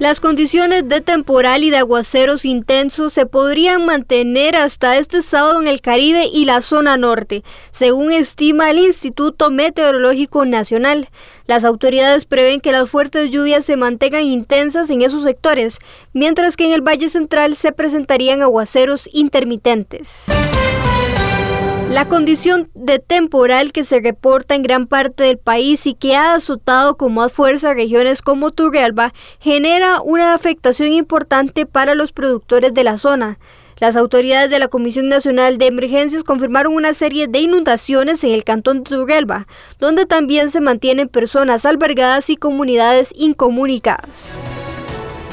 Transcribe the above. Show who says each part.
Speaker 1: Las condiciones de temporal y de aguaceros intensos se podrían mantener hasta este sábado en el Caribe y la zona norte, según estima el Instituto Meteorológico Nacional. Las autoridades prevén que las fuertes lluvias se mantengan intensas en esos sectores, mientras que en el Valle Central se presentarían aguaceros intermitentes. La condición de temporal que se reporta en gran parte del país y que ha azotado con más fuerza regiones como Turrialba genera una afectación importante para los productores de la zona. Las autoridades de la Comisión Nacional de Emergencias confirmaron una serie de inundaciones en el cantón de Turrialba, donde también se mantienen personas albergadas y comunidades incomunicadas.